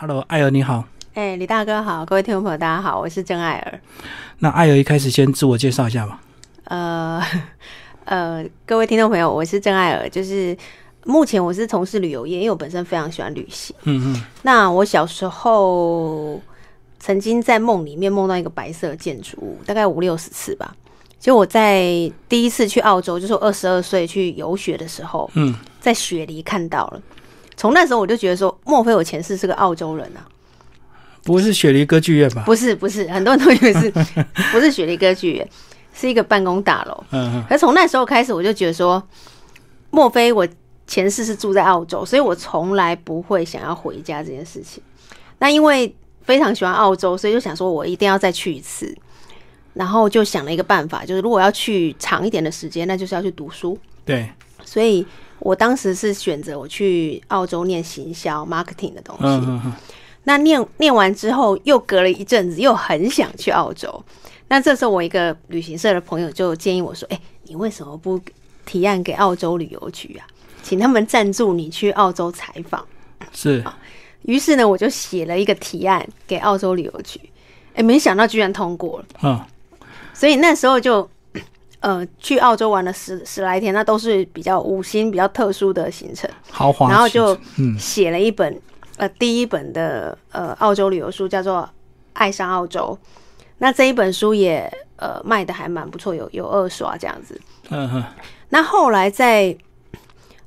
Hello，艾尔你好。哎，李大哥好，各位听众朋友大家好，我是郑艾尔。那艾尔一开始先自我介绍一下吧。呃呃，各位听众朋友，我是郑艾尔，就是目前我是从事旅游业，因为我本身非常喜欢旅行。嗯嗯，那我小时候曾经在梦里面梦到一个白色建筑物，大概五六十次吧。就我在第一次去澳洲，就是我二十二岁去游学的时候，嗯，在雪梨看到了。从那时候我就觉得说，莫非我前世是个澳洲人啊？不是雪梨歌剧院吧？不是，不是，很多人都以为是，不是雪梨歌剧院，是一个办公大楼。嗯嗯，可从那时候开始，我就觉得说，莫非我前世是住在澳洲，所以我从来不会想要回家这件事情。那因为非常喜欢澳洲，所以就想说我一定要再去一次。然后就想了一个办法，就是如果要去长一点的时间，那就是要去读书。对，所以我当时是选择我去澳洲念行销 marketing 的东西。嗯嗯嗯，那念念完之后，又隔了一阵子，又很想去澳洲。那这时候，我一个旅行社的朋友就建议我说：“哎、你为什么不提案给澳洲旅游局啊？请他们赞助你去澳洲采访。是，”于是呢，我就写了一个提案给澳洲旅游局。哎、没想到居然通过了。嗯所以那时候就，呃，去澳洲玩了十十来天，那都是比较五星、比较特殊的行程。豪华，然后就嗯写了一本呃第一本的呃澳洲旅游书，叫做《爱上澳洲》。那这一本书也呃卖的还蛮不错，有有二刷这样子。嗯哼那后来在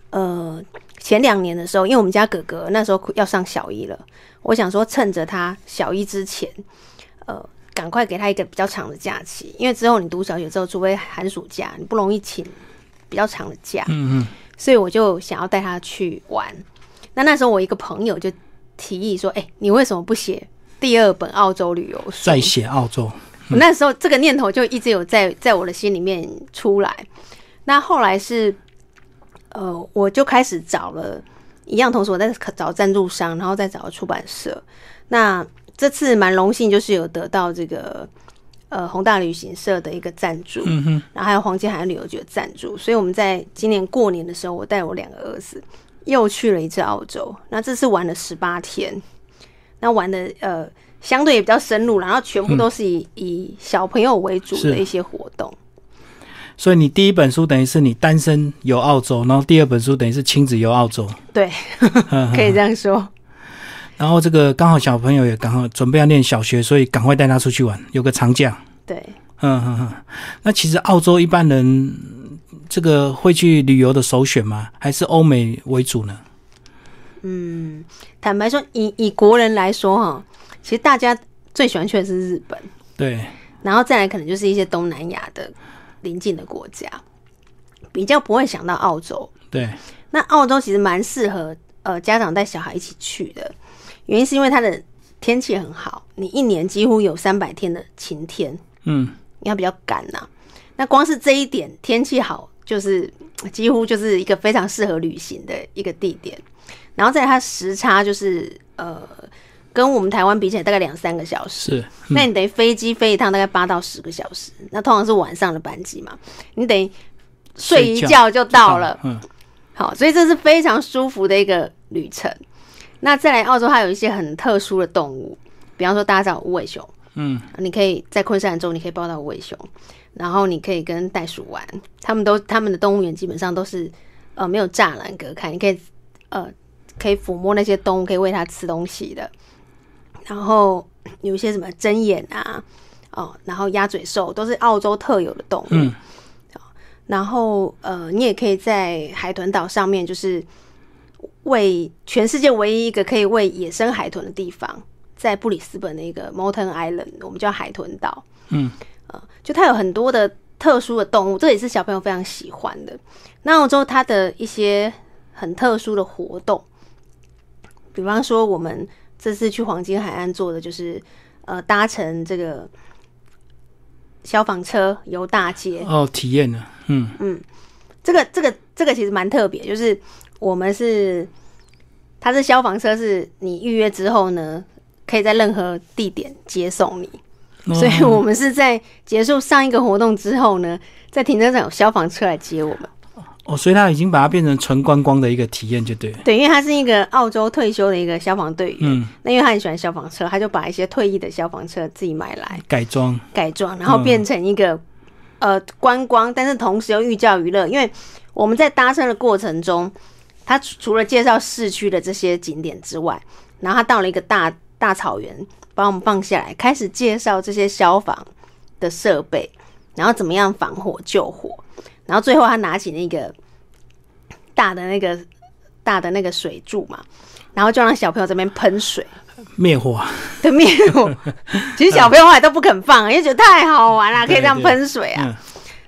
呃前两年的时候，因为我们家哥哥那时候要上小一了，我想说趁着他小一之前，呃，赶快给他一个比较长的假期，因为之后你读小学之后，除非寒暑假，你不容易请比较长的假。嗯嗯，所以我就想要带他去玩。那那时候我一个朋友就提议说：“哎、你为什么不写第二本澳洲旅游书？”再写澳洲，我那时候这个念头就一直有在 在我的心里面出来。那后来是，呃，我就开始找了一样，同时我在找赞助商，然后再找出版社。那这次蛮荣幸，就是有得到这个呃宏大旅行社的一个赞助，嗯哼，然后还有黄金海岸旅游局的赞助，所以我们在今年过年的时候，我带我两个儿子又去了一次澳洲。那这次玩了十八天，那玩的呃相对也比较深入，然后全部都是以、以小朋友为主的一些活动。所以你第一本书等于是你单身游澳洲，然后第二本书等于是亲子游澳洲，对，嗯可以这样说。然后这个刚好小朋友也刚好准备要念小学，所以赶快带他出去玩，有个长假。对，嗯嗯嗯，那其实澳洲一般人这个会去旅游的首选吗？还是欧美为主呢？嗯，坦白说，以以国人来说哈，其实大家最喜欢去的是日本，对，然后再来可能就是一些东南亚的邻近的国家，比较不会想到澳洲。对，那澳洲其实蛮适合呃家长带小孩一起去的，原因是因为它的天气很好，你一年几乎有三百天的晴天，嗯，因为它比较干呐、那光是这一点天气好，就是 几乎就是一个非常适合旅行的一个地点。然后在它时差就是呃跟我们台湾比起来大概两三个小时，是，那你等于飞机飞一趟大概八到十个小时，那通常是晚上的班机嘛，你等于睡一睡觉就到了。嗯，好，所以这是非常舒服的一个旅程。那再来澳洲，它有一些很特殊的动物，比方说大家知道无尾熊，嗯，你可以在昆山州你可以抱到无尾熊，然后你可以跟袋鼠玩，他们都他们的动物园基本上都是呃没有栅栏隔开，你可以呃可以抚摸那些动物，可以喂它吃东西的。然后有一些什么针眼啊，哦，然后鸭嘴兽都是澳洲特有的动物。嗯然后呃，你也可以在海豚岛上面，就是喂全世界唯一一个可以喂野生海豚的地方，在布里斯本的一个 Mountain Island，我们叫海豚岛。嗯，呃，就它有很多的特殊的动物，这也是小朋友非常喜欢的。那澳洲它的一些很特殊的活动，比方说我们这次去黄金海岸做的就是呃搭乘这个消防车游大街，哦，体验了，嗯这个这个这个其实蛮特别，就是我们是它是消防车，是你预约之后呢，可以在任何地点接送你。哦所以我们是在结束上一个活动之后呢，在停车场有消防车来接我们。哦，所以他已经把它变成纯观光的一个体验，就对了。对，因为他是一个澳洲退休的一个消防队员，嗯，那因为他很喜欢消防车，他就把一些退役的消防车自己买来改装，改装，然后变成一个、呃观光，但是同时又寓教于乐。因为我们在搭车的过程中，他除除了介绍市区的这些景点之外，然后他到了一个大大草原，把我们放下来，开始介绍这些消防的设备，然后怎么样防火救火，然后最后他拿起那个大的那个大的那个水柱嘛，然后就让小朋友这边喷水。灭火，的灭火，其实小朋友后来都不肯放，因为觉得太好玩了，可以这样喷水啊。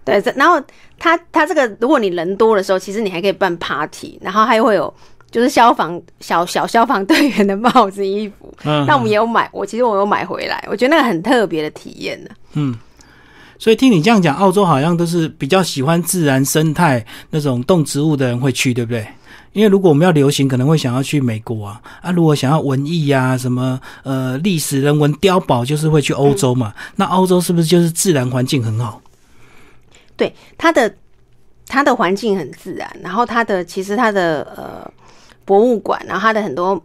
嗯，对，然后他他这个，如果你人多的时候，其实你还可以办 party，然后还会有就是消防小小消防队员的帽子、衣服。嗯那我们也有买，我其实我有买回来，我觉得那个很特别的体验呢。嗯，所以听你这样讲，澳洲好像都是比较喜欢自然生态那种动植物的人会去，对不对？因为如果我们要流行，可能会想要去美国啊啊！如果想要文艺呀、什么呃历史人文碉堡，就是会去欧洲嘛。那欧洲是不是就是自然环境很好？对，它的它的环境很自然，然后它的其实它的呃博物馆，然后它的很多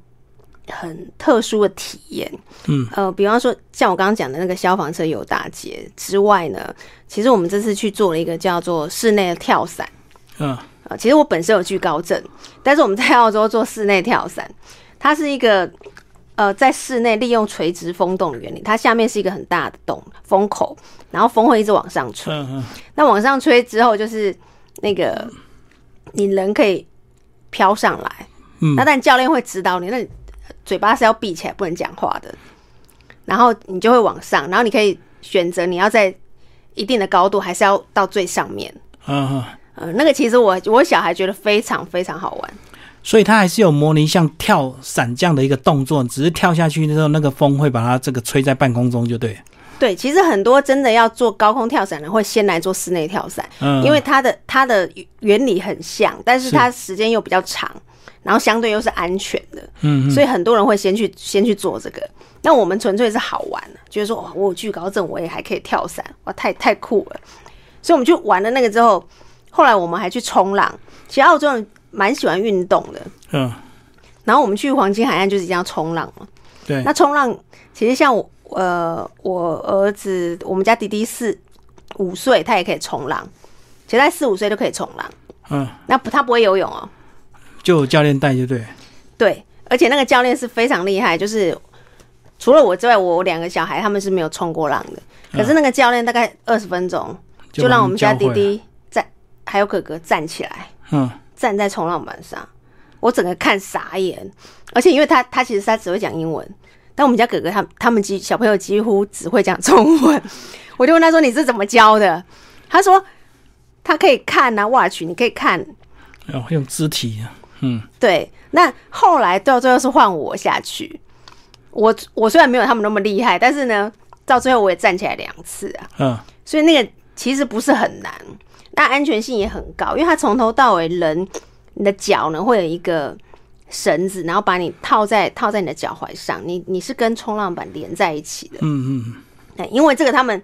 很特殊的体验，嗯，呃，比方说像我刚刚讲的那个消防车游大街之外呢，其实我们这次去做了一个叫做室内的跳伞。嗯呃，其实我本身有惧高症，但是我们在澳洲做室内跳伞，它是一个呃在室内利用垂直风洞的原理，它下面是一个很大的洞风口，然后风会一直往上吹，那往上吹之后就是那个你人可以飘上来，嗯那但教练会指导你，那你嘴巴是要闭起来不能讲话的，然后你就会往上，然后你可以选择你要在一定的高度，还是要到最上面。嗯嗯，呃，那个其实我我小孩觉得非常非常好玩。所以它还是有模拟像跳伞这样的一个动作，只是跳下去的时候，那个风会把它这个吹在半空中，就对。对，其实很多真的要做高空跳伞的，会先来做室内跳伞，嗯，因为它的它的原理很像，但是它时间又比较长，然后相对又是安全的，嗯嗯所以很多人会先去先去做这个。那我们纯粹是好玩，就是说哇，我有惧高症，我也还可以跳伞，哇，太太酷了。所以我们就玩了那个之后，后来我们还去冲浪。其实澳洲人蛮喜欢运动的，嗯，然后我们去黄金海岸就是一定要冲浪嘛。对，那冲浪其实像我呃，我儿子，我们家弟弟四五岁，他也可以冲浪，其实他四五岁就可以冲浪。嗯，那不，他不会游泳哦。就有教练带，就对。对，而且那个教练是非常厉害，就是除了我之外，我两个小孩他们是没有冲过浪的。可是那个教练大概二十分钟，就让我们家弟弟站，还有哥哥站起来，嗯站在冲浪板上，我整个看傻眼。而且因为他他其实他只会讲英文，但我们家哥哥他他们几小朋友几乎只会讲中文。我就问他说：“你是怎么教的？”他说：“他可以看啊，watch，你可以看。哦，用肢体，啊嗯，”对，那后来到最后是换我下去。我我虽然没有他们那么厉害，但是呢，到最后我也站起来两次啊。嗯所以那个其实不是很难，那安全性也很高，因为它从头到尾人你的脚呢会有一个绳子，然后把你套在套在你的脚踝上，你你是跟冲浪板连在一起的。嗯嗯，对，因为这个他们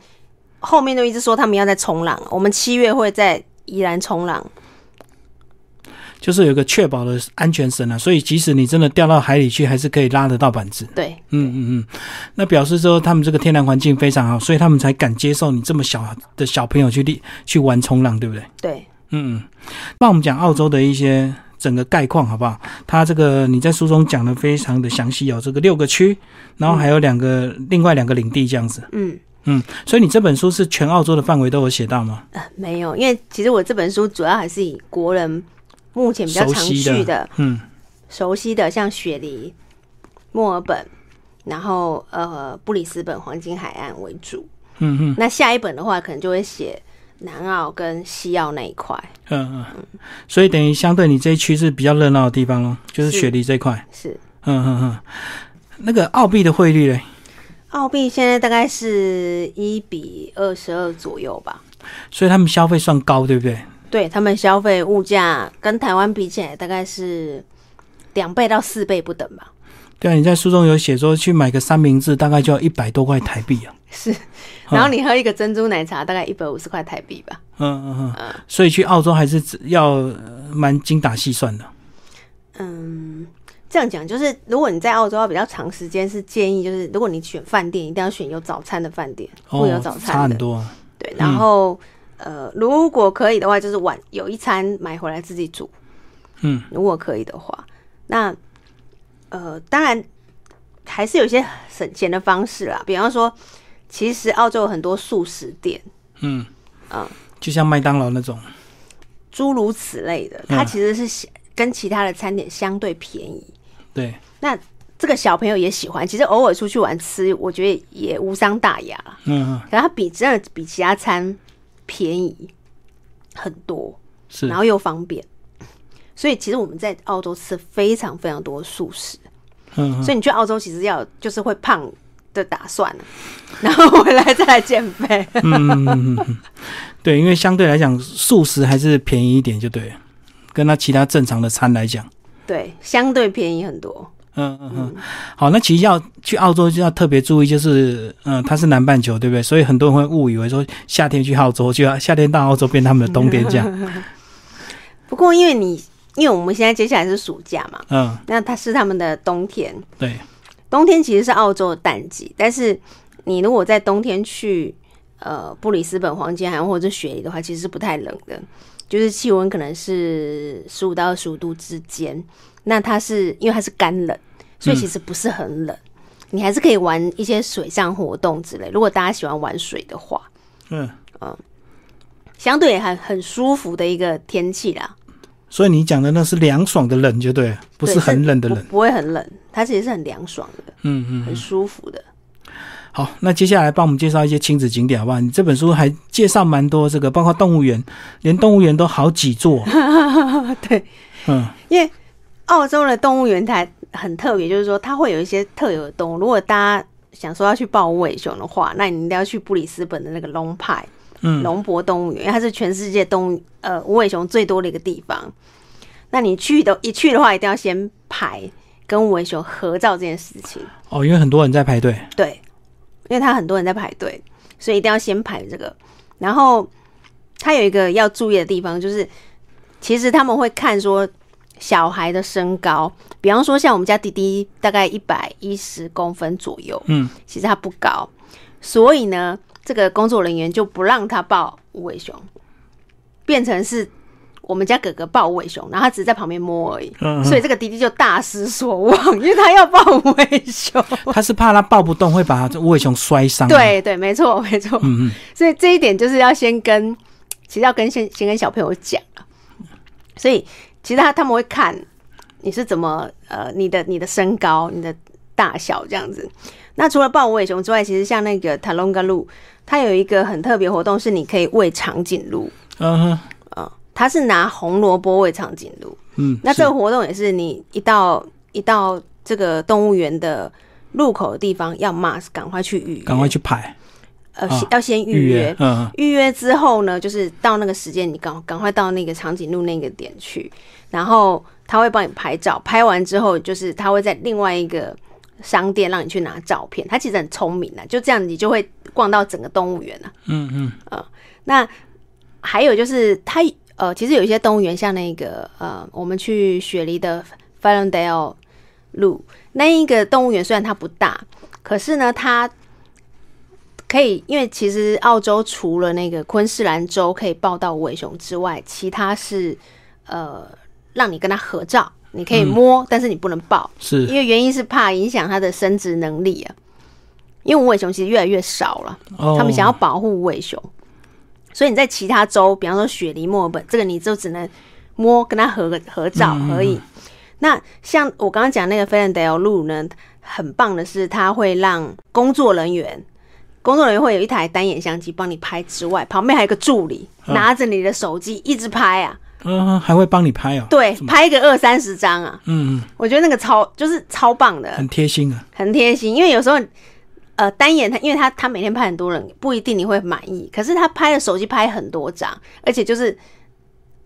后面都一直说他们要在冲浪，我们七月会在宜兰冲浪。就是有一个确保的安全绳啊，所以即使你真的掉到海里去，还是可以拉得到板子。对，嗯嗯嗯，那表示说他们这个天然环境非常好，所以他们才敢接受你这么小的小朋友去力去玩冲浪，对不对？对，嗯嗯。那我们讲澳洲的一些整个概况好不好？它这个你在书中讲的非常的详细哦，这个六个区，然后还有两个、另外两个领地这样子。嗯。嗯，所以你这本书是全澳洲的范围都有写到吗？呃，没有，因为其实我这本书主要还是以国人目前比较常去的、嗯熟悉的，像雪梨、墨尔本，然后呃布里斯本黄金海岸为主。嗯嗯那下一本的话，可能就会写南澳跟西澳那一块。嗯嗯，所以等于相对你这一区是比较热闹的地方咯，就是是雪梨这一块。是嗯嗯嗯，那个澳币的汇率嘞？澳币现在大概是一比二十二左右吧。所以他们消费算高，对不对？对他们消费物价跟台湾比起来，大概是两倍到四倍不等吧。对啊，你在书中有写说去买个三明治大概就要一百多块台币啊。是，然后你喝一个珍珠奶茶大概一百五十块台币吧。嗯嗯嗯，所以去澳洲还是只要呃蛮精打细算的。嗯，这样讲就是，如果你在澳洲要比较长时间，是建议就是，如果你选饭店，一定要选有早餐的饭店，会有早餐的。很多啊。对，然后、呃，如果可以的话，就是晚有一餐买回来自己煮。嗯，如果可以的话，那呃，当然还是有一些省钱的方式啦，比方说，其实澳洲有很多素食店，嗯嗯就像麦当劳那种。诸如此类的，嗯它其实是跟其他的餐点相对便宜。对，那这个小朋友也喜欢，其实偶尔出去玩吃，我觉得也无伤大雅。嗯嗯可它比真的比其他餐便宜很多，是然。后又方便。所以其实我们在澳洲吃非常非常多素食，嗯嗯所以你去澳洲其实要就是会胖的打算了，然后回来再来减肥。嗯对，因为相对来讲，素食还是便宜一点，就对了，跟它其他正常的餐来讲。对，相对便宜很多。嗯嗯嗯，好，那其实要去澳洲就要特别注意，就是嗯，它是南半球，对不对？所以很多人会误以为说夏天去澳洲就要夏天到澳洲变他们的冬天这样。不过因为你因为我们现在接下来是暑假嘛，嗯，那它是他们的冬天，对，冬天其实是澳洲的淡季，但是你如果在冬天去呃布里斯本、黄金海岸或者雪梨的话，其实是不太冷的，就是气温可能是十五到二十五度之间。那它是因为它是干冷，所以其实不是很冷，你还是可以玩一些水上活动之类。如果大家喜欢玩水的话，嗯嗯，相对还很很舒服的一个天气啦，所以你讲的那是凉爽的冷，就对，不是很冷的冷。不不会很冷，它其实是很凉爽的，嗯嗯。很舒服的。好，那接下来帮我们介绍一些亲子景点，好不好？你这本书还介绍蛮多这个，包括动物园，连动物园都好几座。对，嗯因为澳洲的动物园它很特别，就是说它会有一些特有的动物。如果大家想说要去抱无尾熊的话，那你一定要去布里斯本的那个龙派嗯龙博动物园，因为它是全世界动物呃无尾熊最多的一个地方。那你去的一去的话，一定要先排跟无尾熊合照这件事情。哦，因为很多人在排队。对，因为他很多人在排队，所以一定要先排这个。然后他有一个要注意的地方，就是其实他们会看说小孩的身高，比方说像我们家弟弟大概一百一十公分左右，嗯，其实他不高，所以呢，这个工作人员就不让他抱无尾熊，变成是。我们家哥哥抱无尾熊，然后他只是在旁边摸而已，嗯所以这个弟弟就大失所望，因为他要抱无尾熊。他是怕他抱不动，会把这无尾熊摔伤。，对对，没错没错。嗯嗯，所以这一点就是要先跟，其实要跟先先跟小朋友讲啊。所以其实他他们会看你是怎么呃你的你的身高、你的大小这样子。那除了抱无尾熊之外，其实像那个塔隆嘎鹿，它有一个很特别活动，是你可以喂长颈鹿嗯哼，啊、它是拿红萝卜喂长颈鹿。嗯，那是这个活动也是你一到一到这个动物园的入口的地方，要 must 赶快去预约，赶快去排呃、啊先要先预预约预约之后呢，就是到那个时间，你赶赶快到那个长颈鹿那个点去，然后他会帮你拍照，拍完之后，就是他会在另外一个商店让你去拿照片。他其实很聪明的，就这样你就会逛到整个动物园了。嗯嗯，那还有就是他呃，其实有一些动物园，像那个呃，我们去雪梨的 Fallondale 路那一个动物园，虽然它不大，可是呢，它可以，因为其实澳洲除了那个昆士兰州可以抱到无尾熊之外，其他是呃让你跟他合照，你可以摸，但是你不能抱。是因为原因是怕影响它的生殖能力啊。因为无尾熊其实越来越少了，哦，他们想要保护无尾熊，所以你在其他州，比方说雪梨、墨尔本，这个你就只能摸跟他合个合照而已。那像我刚刚讲那个菲兰德尔路呢，很棒的是，它会让工作人员。工作人员会有一台单眼相机帮你拍之外，旁边还有一个助理嗯拿着你的手机一直拍啊，嗯，还会帮你拍哦。对，拍个二三十张啊，嗯，嗯我觉得那个超就是超棒的，很贴心啊。很贴心，因为有时候呃单眼他，因为他他每天拍很多人，不一定你会满意。可是他拍的手机拍很多张，而且就是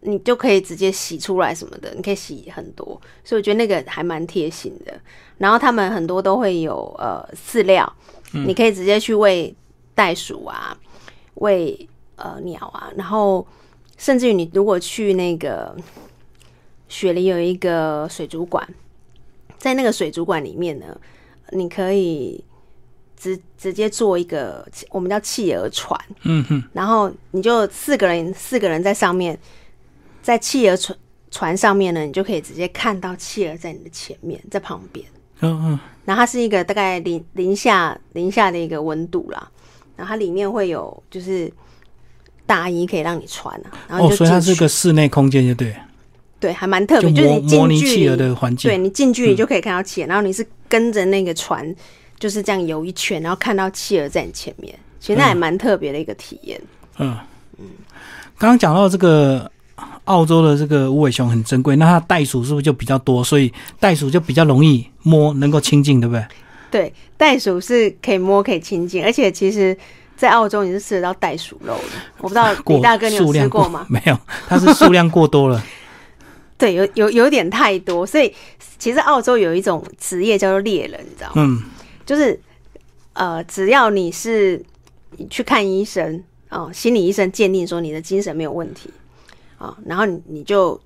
你就可以直接洗出来什么的，你可以洗很多，所以我觉得那个还蛮贴心的。然后他们很多都会有呃饲料，你可以直接去喂袋鼠啊，喂呃鸟啊，然后甚至于你如果去那个雪梨有一个水族馆，在那个水族馆里面呢，你可以直直接做一个我们叫企鹅船，嗯哼，然后你就四个人四个人在上面，在企鹅船船上面呢，你就可以直接看到企鹅在你的前面，在旁边。嗯嗯，然后它是一个大概零零下零下的一个温度啦，然后它里面会有就是大衣可以让你穿啊，然后就所以它，是个室内空间，就对，对，还蛮特别，就是模你近距离，的环境。对你近距离就可以看到企鹅，然后你是跟着那个船就是这样游一圈，然后看到企鹅在你前面，其实那也蛮特别的一个体验。嗯嗯，刚刚讲到这个澳洲的这个无尾熊很珍贵，那它袋鼠是不是就比较多？所以袋鼠就比较容易摸，能够亲近，对不对？对，袋鼠是可以摸可以亲近，而且其实。在澳洲你是吃得到袋鼠肉的，我不知道 过李大哥你有吃过吗？没有，它是数量过多了。对，有有有点太多，所以其实澳洲有一种职业叫做猎人，你知道吗？嗯，就是呃，只要你是去看医生哦，心理医生鉴定说你的精神没有问题啊、然后你你就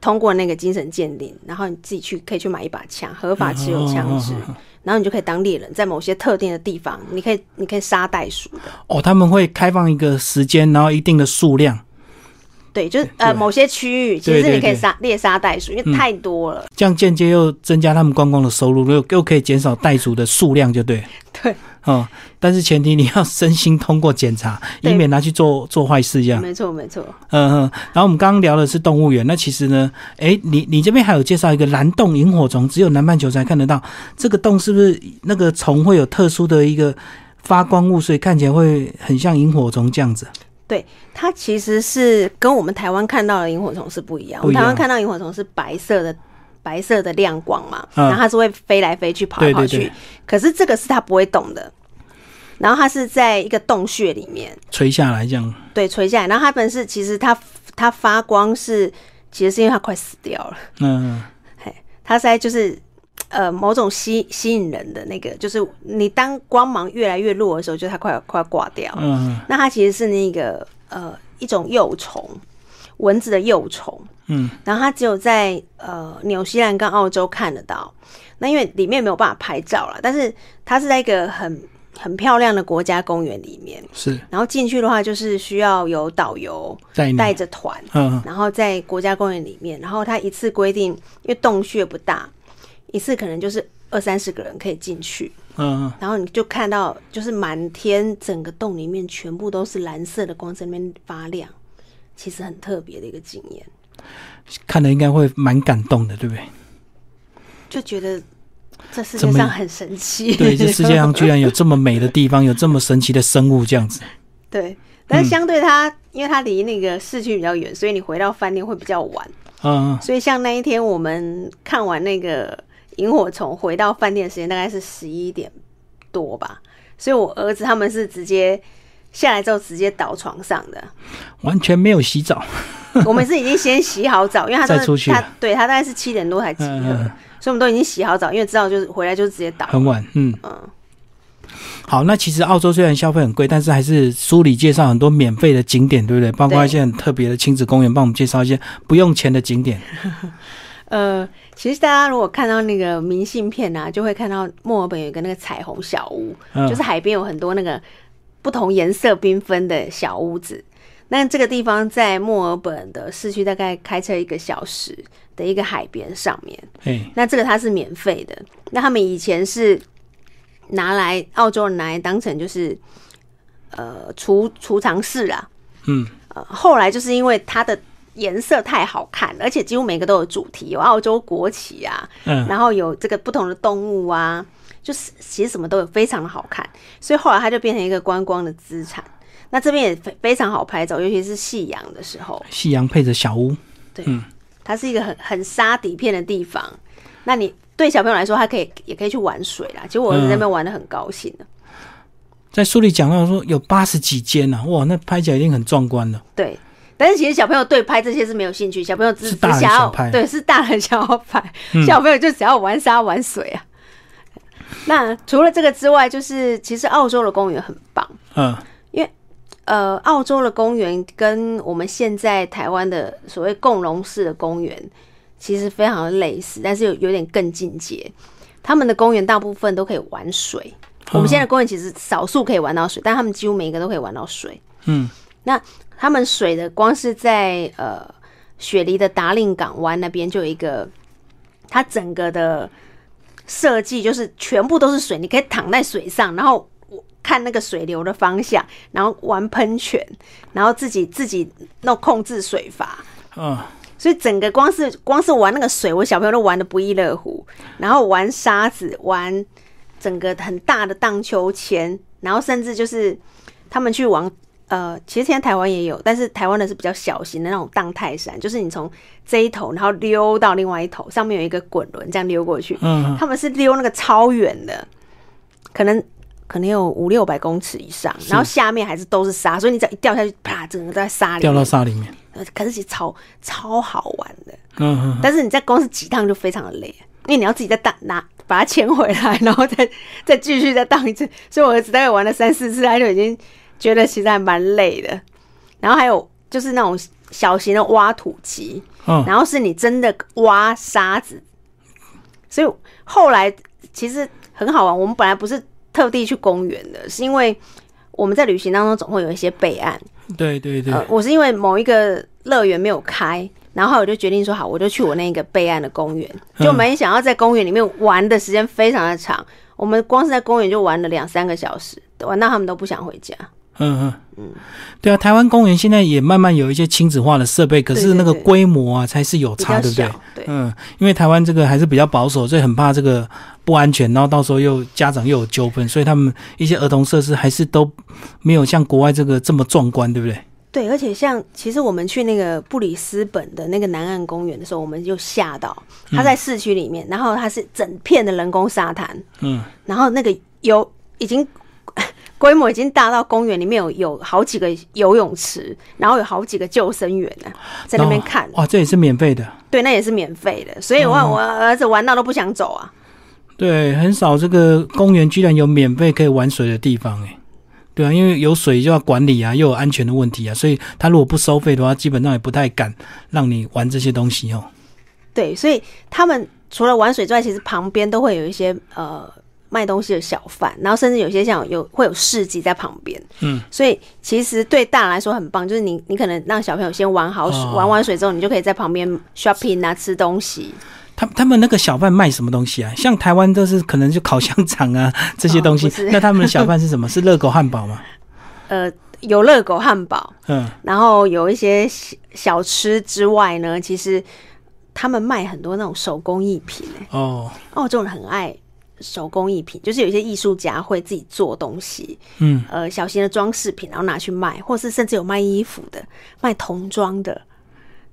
通过那个精神鉴定，然后你自己去可以去买一把枪，合法持有枪支，嗯然后你就可以当猎人，在某些特定的地方，你可以你可以杀袋鼠的，哦，他们会开放一个时间，然后一定的数量，对，就是呃某些区域其实你可以杀猎杀袋鼠，因为嗯太多了，这样间接又增加他们观光的收入，又又可以减少袋鼠的数量，就对。对，哦，但是前提你要身心通过检查，以免拿去做做坏事一样。没错没错。嗯嗯。然后我们刚刚聊的是动物园，那其实呢，诶，你你这边还有介绍一个蓝洞萤火虫，只有南半球才看得到。这个洞是不是那个虫会有特殊的一个发光物，所以看起来会很像萤火虫这样子？对它其实是跟我们台湾看到的萤火虫是不一样。我们台湾看到萤火虫是白色的，白色的亮光嘛，嗯然后它是会飞来飞去、跑来跑去。对对对可是这个是它不会动的，然后它是在一个洞穴里面，垂下来这样。对，垂下来。然后它本是其实它它发光是，其实是因为它快死掉了，嗯，嘿它在就是。呃，某种吸吸引人的那个，就是你当光芒越来越弱的时候，就它快要快要挂掉。嗯那它其实是那个呃一种幼虫，蚊子的幼虫。嗯，然后它只有在呃纽西兰跟澳洲看得到。那因为里面没有办法拍照了，但是它是在一个很很漂亮的国家公园里面。是然后进去的话，就是需要有导游带着团，嗯然后在国家公园里面，然后他一次规定，因为洞穴不大，一次可能就是二三十个人可以进去。嗯，然后你就看到，就是满天整个洞里面全部都是蓝色的光在那边发亮，其实很特别的一个经验，看了应该会蛮感动的，对不对？就觉得这世界上很神奇。对，这世界上居然有这么美的地方，有这么神奇的生物，这样子。对，但是相对它，因为它离那个市区比较远，所以你回到饭店会比较晚。嗯，所以像那一天我们看完那个萤火虫，回到饭店的时间大概是十一点多吧。所以我儿子他们是直接下来之后直接倒床上的。完全没有洗澡。我们是已经先洗好澡，因为他都是他再出去他对他大概是七点多才集合，嗯嗯嗯所以我们都已经洗好澡，因为知道就是回来就直接倒。很晚，嗯嗯，好，那其实澳洲虽然消费很贵，但是还是书里介绍很多免费的景点，对不对？包括一些很特别的亲子公园，帮我们介绍一些不用钱的景点。呃，其实大家如果看到那个明信片啊，就会看到墨尔本有一个那个彩虹小屋，嗯，就是海边有很多那个不同颜色缤纷的小屋子。那这个地方在墨尔本的市区，大概开车一个小时的一个海边上面。哎，那这个它是免费的。那他们以前是拿来澳洲人拿来当成就是呃储储藏室啦，嗯，呃，后来就是因为它的颜色太好看，而且几乎每个都有主题，有澳洲国旗啊，嗯，然后有这个不同的动物啊，就是其实什么都有，非常的好看，所以后来它就变成一个观光的资产。那这边也非非常好拍照，尤其是夕阳的时候，夕阳配着小屋对，它是一个很很沙底片的地方。那你对小朋友来说，他可以也可以去玩水啦。其实我儿子在那边玩的很高兴的。在书里讲到说有八十几间呢、啊，哇，那拍起来一定很壮观的。对，但是其实小朋友对拍这些是没有兴趣，小朋友只只是大人想要拍对，是大人想要拍，嗯小朋友就只要玩沙玩水啊。那除了这个之外，就是其实澳洲的公园很棒，嗯呃，澳洲的公园跟我们现在台湾的所谓共融式的公园其实非常的类似，但是有有点更进阶。他们的公园大部分都可以玩水，我们现在的公园其实少数可以玩到水，但他们几乎每一个都可以玩到水。嗯那他们水的光是在呃雪梨的达令港湾那边就有一个，它整个的设计就是全部都是水，你可以躺在水上，然后看那个水流的方向，然后玩喷泉，然后自己自己弄控制水阀。嗯所以整个光是光是玩那个水，我小朋友都玩的不亦乐乎。然后玩沙子，玩整个很大的荡秋千，然后甚至就是他们去玩呃，其实现在台湾也有，但是台湾的是比较小型的那种荡泰山，就是你从这一头，然后溜到另外一头，上面有一个滚轮，这样溜过去。嗯，他们是溜那个超远的，可能可能有五六百公尺以上，然后下面还是都是沙，所以你只要一掉下去，啪，整个都在沙里掉到。沙里面。呃可是其实超超好玩的。嗯嗯但是你在光是几趟就非常的累，因为你要自己再荡拿把它牵回来，然后再 再继续再荡一次。所以我儿子大概玩了三四次，他就已经觉得其实还蛮累的。然后还有就是那种小型的挖土机，嗯然后是你真的挖沙子，所以后来其实很好玩。我们本来不是特地去公园的，是因为我们在旅行当中总会有一些备案。对对对，呃，我是因为某一个乐园没有开，然后我就决定说好，我就去我那个备案的公园，就没想到在公园里面玩的时间非常的长，我们光是在公园就玩了两三个小时，玩到他们都不想回家。嗯嗯。对啊，台湾公园现在也慢慢有一些亲子化的设备，可是那个规模啊才是有差，对不对？，对，嗯，因为台湾这个还是比较保守，所以很怕这个不安全，然后到时候又家长又有纠纷，所以他们一些儿童设施还是都没有像国外这个这么壮观，对不对？对，而且像其实我们去那个布里斯本的那个南岸公园的时候，我们就吓到，它在市区里面，然后它是整片的人工沙滩，嗯，然后那个有已经规模已经大到公园里面有有好几个游泳池，然后有好几个救生员呢、在那边看，哦哇，这也是免费的。对，那也是免费的，所以我、哦我儿子玩到都不想走啊。对，很少这个公园居然有免费可以玩水的地方，哎，对啊，因为有水就要管理啊，又有安全的问题啊，所以他如果不收费的话，基本上也不太敢让你玩这些东西哦。对，所以他们除了玩水之外，其实旁边都会有一些呃卖东西的小贩，然后甚至有些像有会有市集在旁边。嗯，所以其实对大人来说很棒，就是你你可能让小朋友先玩好水，哦玩完水之后，你就可以在旁边 shopping 啊，吃东西。他他们那个小贩卖什么东西啊？像台湾都是可能就烤香肠啊这些东西，哦那他们的小贩是什么？是热狗汉堡吗？呃，有热狗汉堡，嗯，然后有一些小小吃之外呢，其实他们卖很多那种手工艺品、欸。哦，澳洲人很爱手工艺品，就是有一些艺术家会自己做东西，嗯，呃，小型的装饰品，然后拿去卖，或是甚至有卖衣服的、卖童装的，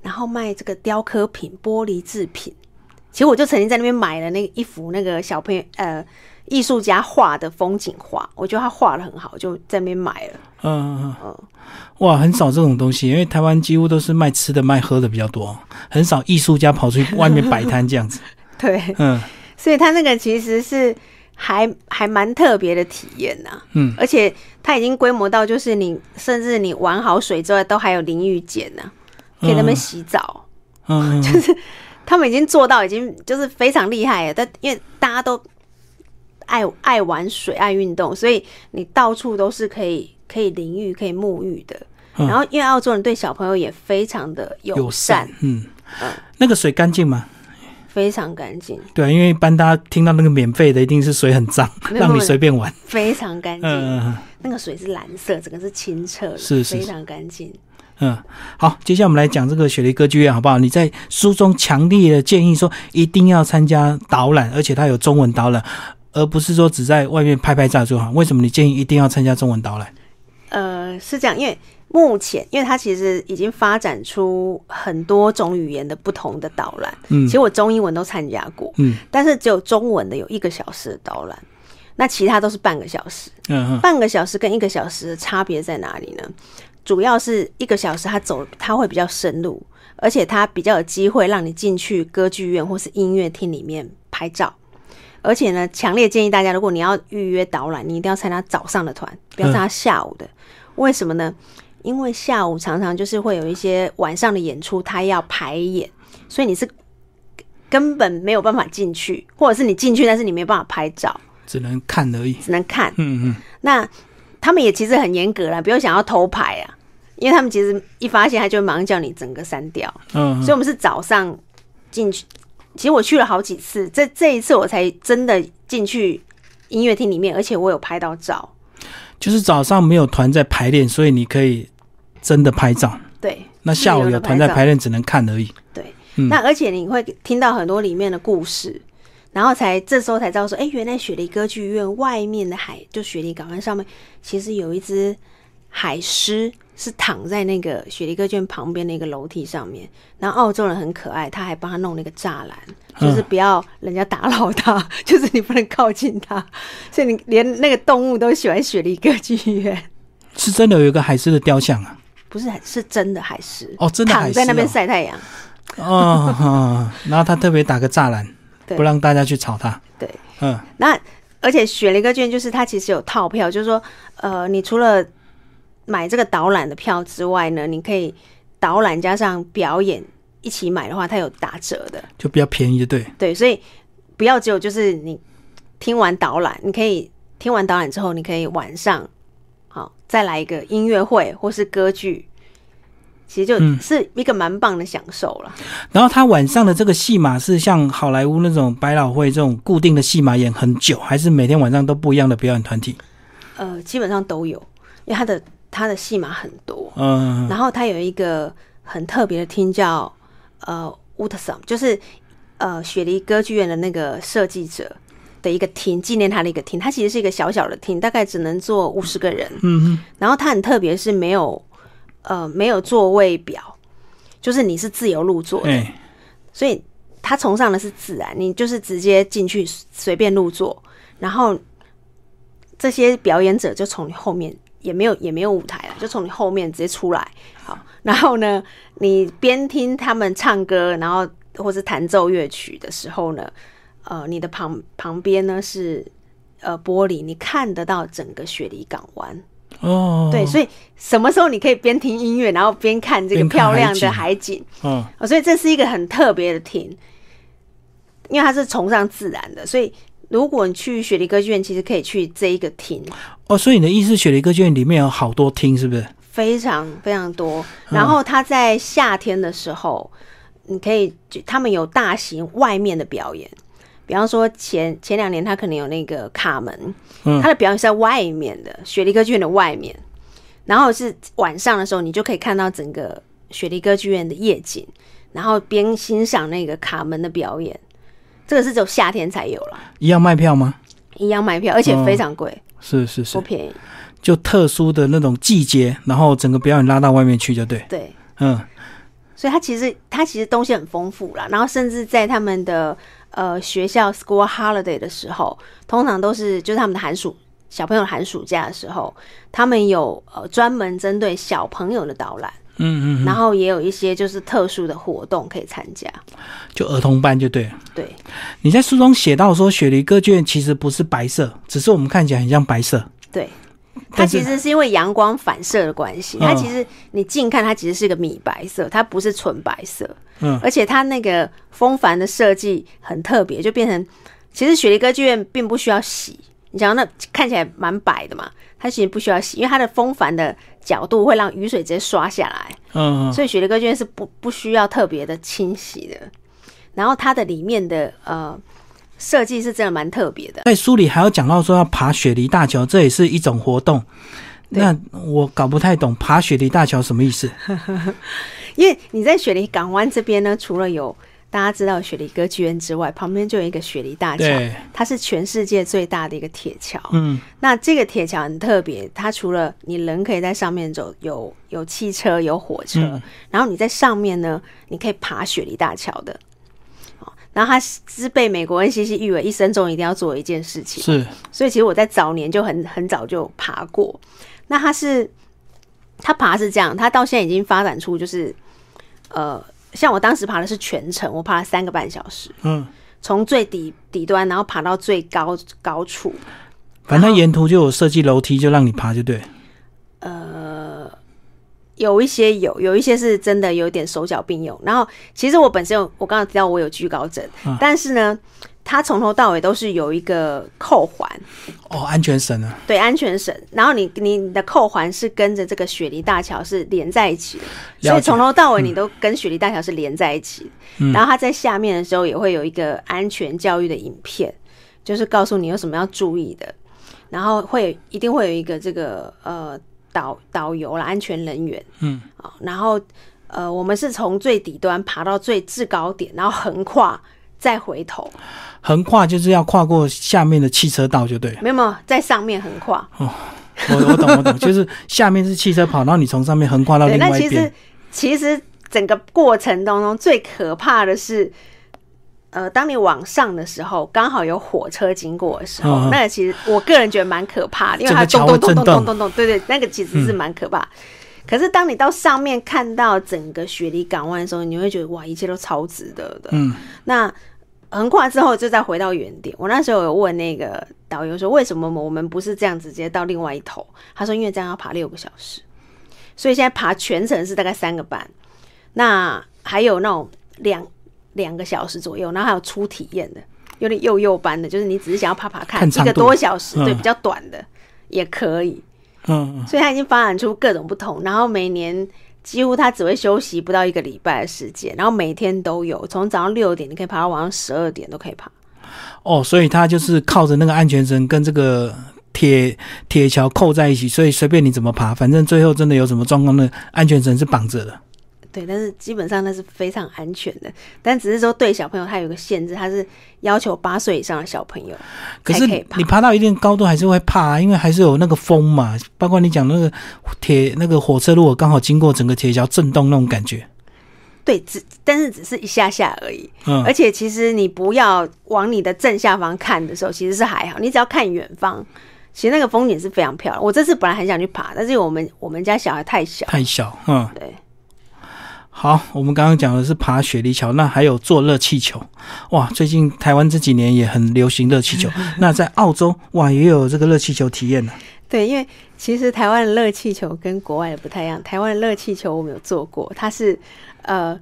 然后卖这个雕刻品、玻璃制品。其实我就曾经在那边买了那个一幅那个小朋友呃艺术家画的风景画，我觉得他画的很好，就在那边买了。嗯嗯嗯，哇，很少这种东西，因为台湾几乎都是卖吃的、卖喝的比较多，很少艺术家跑出去外面摆摊这样子。对，嗯所以他那个其实是还还蛮特别的体验呐、嗯，而且它已经规模到，就是你甚至你玩好水之外，都还有淋浴间呢、可以在那边洗澡。嗯，就是他们已经做到已经就是非常厉害了，但因为大家都爱爱玩水、爱运动，所以你到处都是可以可以淋浴、可以沐浴的。嗯。然后，因为澳洲人对小朋友也非常的友友善善，，嗯，那个水干净吗？非常干净，对啊，因为一般大家听到那个免费的，一定是水很脏，让你随便玩。非常干净。那个水是蓝色，整个是清澈的，是是非常干净。嗯，好，接下来我们来讲这个雪梨歌剧院，好不好？你在书中强烈的建议说，一定要参加导览，而且它有中文导览，而不是说只在外面拍拍照就好。为什么你建议一定要参加中文导览？呃，是这样，因为目前，因为它其实已经发展出很多种语言的不同的导览。嗯其实我中英文都参加过，嗯但是只有中文的有一个小时的导览，那其他都是半个小时。嗯嗯半个小时跟一个小时的差别在哪里呢？主要是一个小时它走它会比较深入，而且它比较有机会让你进去歌剧院或是音乐厅里面拍照。而且呢，强烈建议大家，如果你要预约导览，你一定要参加早上的团，不要参加下午的。为什么呢？因为下午常常就是会有一些晚上的演出，他要排演，所以你是根本没有办法进去，或者是你进去，但是你没办法拍照，只能看而已。只能看。嗯嗯，那他们也其实很严格啦，不用想要偷拍啊，因为他们其实一发现他就会马上叫你整个删掉。嗯所以我们是早上进去，其实我去了好几次，这这一次我才真的进去音乐厅里面，而且我有拍到照。就是早上没有团在排练，所以你可以真的拍照。对，那下午有团在排练，只能看而已。对，嗯那而且你会听到很多里面的故事，然后才这时候才知道说，哎、原来雪梨歌剧院外面的海，就雪梨港湾上面，其实有一只海狮是躺在那个雪梨歌剧院旁边的一个楼梯上面。然后澳洲人很可爱，他还帮他弄了一个栅栏，就是不要人家打扰他，就是你不能靠近他，所以你连那个动物都喜欢雪梨歌剧院。是真的有一个海狮的雕像啊？不是，是真的海狮哦真的海狮躺在那边哦晒太阳。哦，哦然后他 特别打个栅栏，不让大家去吵他。对，嗯，那而且雪梨歌剧院就是它其实有套票，就是说，呃，你除了买这个导览的票之外呢，你可以导览加上表演一起买的话，它有打折的。就比较便宜的，对。对，所以不要只有就是你听完导览，你可以听完导览之后，你可以晚上好再来一个音乐会或是歌剧。其实就嗯是一个蛮棒的享受了，然后他晚上的这个戏码是像好莱坞那种百老汇这种固定的戏码演很久，还是每天晚上都不一样的表演团体？呃，基本上都有，因为他的他的戏码很多，嗯，然后他有一个很特别的厅叫呃 w o o d s o m 就是呃雪梨歌剧院的那个设计者的一个厅，纪念他的一个厅。它其实是一个小小的厅，大概只能坐五十个人。嗯然后它很特别，是没有呃没有座位表，就是你是自由入座哼，的，哎、所以他崇尚的是自然，你就是直接进去随便入座，然后这些表演者就从你后面。也没有也没有舞台了，就从你后面直接出来。好，然后呢，你边听他们唱歌，然后或是弹奏乐曲的时候呢，呃，你的旁旁边呢是呃玻璃，你看得到整个雪梨港湾。哦，对，所以什么时候你可以边听音乐，然后边看这个漂亮的海海景？嗯，哦，所以这是一个很特别的厅，因为它是崇尚自然的，所以如果你去雪梨歌剧院，其实可以去这一个厅，哦，所以你的意思，雪梨歌剧院里面有好多厅，是不是？非常非常多。然后它在夏天的时候，你可以他们有大型外面的表演，比方说前前两年他可能有那个卡门，嗯他的表演是在外面的雪梨歌剧院的外面，然后是晚上的时候，你就可以看到整个雪梨歌剧院的夜景，然后边欣赏那个卡门的表演。这个是只有夏天才有了，一样卖票吗？一样卖票，而且非常贵，是是是，不便宜。就特殊的那种季节，然后整个表演拉到外面去，就对。对，嗯，所以它其实它其实东西很丰富啦，然后甚至在他们的呃学校 school holiday 的时候，通常都是就是他们的寒暑小朋友寒暑假的时候，他们有呃专门针对小朋友的导览，嗯嗯，然后也有一些就是特殊的活动可以参加。就儿童班就对了。对，你在书中写到说，雪梨歌剧院其实不是白色，只是我们看起来很像白色。对，它其实是因为阳光反射的关系，嗯它其实你近看它其实是个米白色，它不是纯白色。嗯而且它那个风帆的设计很特别，就变成其实雪梨歌剧院并不需要洗，你想那看起来蛮白的嘛，它其实不需要洗，因为它的风帆的角度会让雨水直接刷下来，嗯嗯，所以雪梨歌剧院是不不需要特别的清洗的。然后它的里面的呃设计是真的蛮特别的，在书里还有讲到说要爬雪梨大桥，这也是一种活动。对那我搞不太懂爬雪梨大桥什么意思？因为你在雪梨港湾这边呢，除了有大家知道雪梨歌剧院之外，旁边就有一个雪梨大桥，它是全世界最大的一个铁桥。嗯，那这个铁桥很特别，它除了你人可以在上面走，有有汽车，有火车，嗯然后你在上面呢，你可以爬雪梨大桥的。哦然后他是被美国 NCC 誉为一生中一定要做的一件事情，是所以其实我在早年就很很早就爬过。那他是他爬是这样，他到现在已经发展出就是呃，像我当时爬的是全程，我爬了三个半小时，嗯，从最底底端，然后爬到最高高处。反正沿途就有设计楼梯，就让你爬，就对。呃，有一些有，有一些是真的有点手脚并用。然后，其实我本身有，我刚刚提到我有居高症，但是呢，它从头到尾都是有一个扣环。哦，安全绳啊。对，安全绳。然后你你你的扣环是跟着这个雪梨大桥是连在一起的，所以从头到尾你都跟雪梨大桥是连在一起。然后它在下面的时候也会有一个安全教育的影片，就是告诉你有什么要注意的。然后会一定会有一个这个呃导导游啦，安全人员，嗯，啊，然后呃，我们是从最底端爬到最制高点，然后横跨再回头，横跨就是要跨过下面的汽车道，就对，没有没有在上面横跨，哦，我我懂我懂，就是下面是汽车跑，然后你从上面横跨到另外一边。那其实其实整个过程当中最可怕的是。呃，当你往上的时候，刚好有火车经过的时候，那个其实我个人觉得蛮可怕的，因为它咚咚咚咚咚咚咚，对对，那个其实是蛮可怕。可是当你到上面看到整个雪梨港湾的时候，你会觉得哇，一切都超值得的。嗯，那横跨之后就再回到原点。我那时候有问那个导游说，为什么我们不是这样直接到另外一头？他说，因为这样要爬六个小时，所以现在爬全程是大概三个半。那还有那种两。两个小时左右，然后还有初体验的，有点幼幼班的，就是你只是想要爬爬看，一个多小时，对，比较短的也可以。嗯，所以它已经发展出各种不同，然后每年几乎它只会休息不到一个礼拜的时间，然后每天都有，从早上六点你可以爬到晚上十二点都可以爬。哦，所以它就是靠着那个安全绳跟这个铁铁桥扣在一起，所以随便你怎么爬，反正最后真的有什么状况，那安全绳是绑着的。对，但是基本上那是非常安全的，但只是说对小朋友他有个限制，他是要求八岁以上的小朋友可是你爬到一定高度还是会怕，因为还是有那个风嘛，包括你讲那个铁那个火车如果刚好经过整个铁桥震动那种感觉。对，只但是只是一下下而已，嗯，而且其实你不要往你的正下方看的时候，其实是还好，你只要看远方，其实那个风景是非常漂亮。我这次本来很想去爬，但是我们我们家小孩太小，太小，嗯，对。好，我们刚刚讲的是爬雪梨桥，那还有坐热气球，哇！最近台湾这几年也很流行热气球，那在澳洲哇也有这个热气球体验呢。对，因为其实台湾的热气球跟国外的不太一样，台湾的热气球我们有做过，它是呃，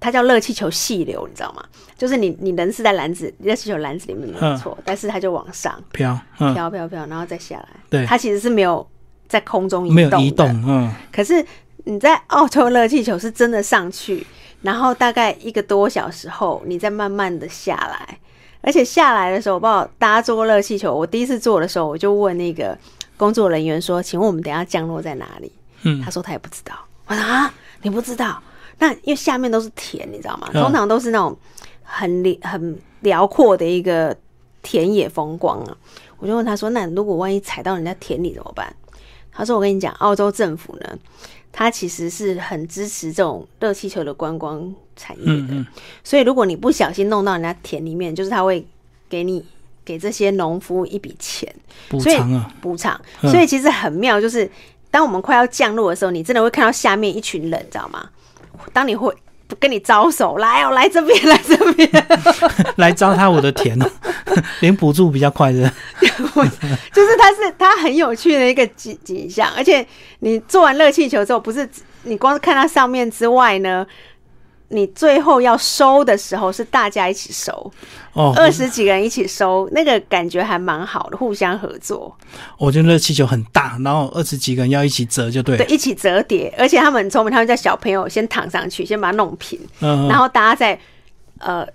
它叫热气球细流，你知道吗？就是你你人是在篮子热气球篮子里面没错，但是它就往上飘飘飘飘，然后再下来。对，它其实是没有在空中没有移动，嗯，可是。你在澳洲热气球是真的上去，然后大概一个多小时后，你再慢慢的下来，而且下来的时候，我不知道大家坐过热气球。我第一次坐的时候，我就问那个工作人员说：“请问我们等下降落在哪里？”嗯，他说他也不知道。我说啊，你不知道？那因为下面都是田，你知道吗？通常都是那种很很辽阔的一个田野风光啊。我就问他说：“那如果万一踩到人家田里怎么办？”他说：“我跟你讲，澳洲政府呢。”它其实是很支持这种热气球的观光产业的，所以如果你不小心弄到人家田里面，就是他会给你给这些农夫一笔钱补偿啊，补偿。所以其实很妙，就是当我们快要降落的时候，你真的会看到下面一群人，知道吗？当你会。跟你招手来哦，来这边，来这边，来招他我的田哦，连补助比较快的，就是它是它很有趣的一个景景象，而且你做完热气球之后，不是你光是看它上面之外呢。你最后要收的时候是大家一起收，哦，二十几个人一起收，那个感觉还蛮好的，互相合作。我觉得热气球很大，然后二十几个人要一起折就对，对，一起折叠，而且他们很聪明，他们叫小朋友先躺上去，先把它弄平，然后大家在呃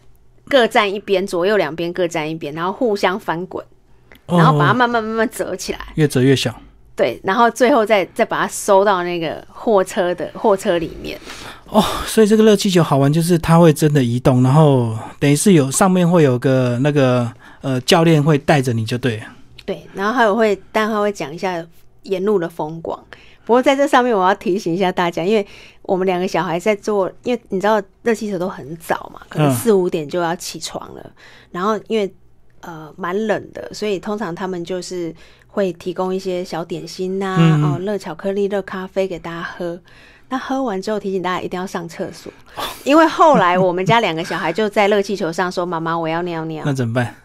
各站一边，左右两边各站一边，然后互相翻滚，然后把它慢慢慢慢折起来，越折越小。对，然后最后再再把它收到那个货车的货车里面。哦，所以这个热气球好玩，就是它会真的移动，然后等于是有上面会有个那个呃教练会带着你就对。对，然后还有会，但他会讲一下沿路的风光。不过在这上面我要提醒一下大家，因为我们两个小孩在做，因为你知道热气球都很早嘛，可能四五点就要起床了，然后因为呃蛮冷的，所以通常他们就是。会提供一些小点心呐，哦，热巧克力、热咖啡给大家喝。那喝完之后提醒大家一定要上厕所，因为后来我们家两个小孩就在热气球上说：“妈妈，我要尿尿。那怎么办？”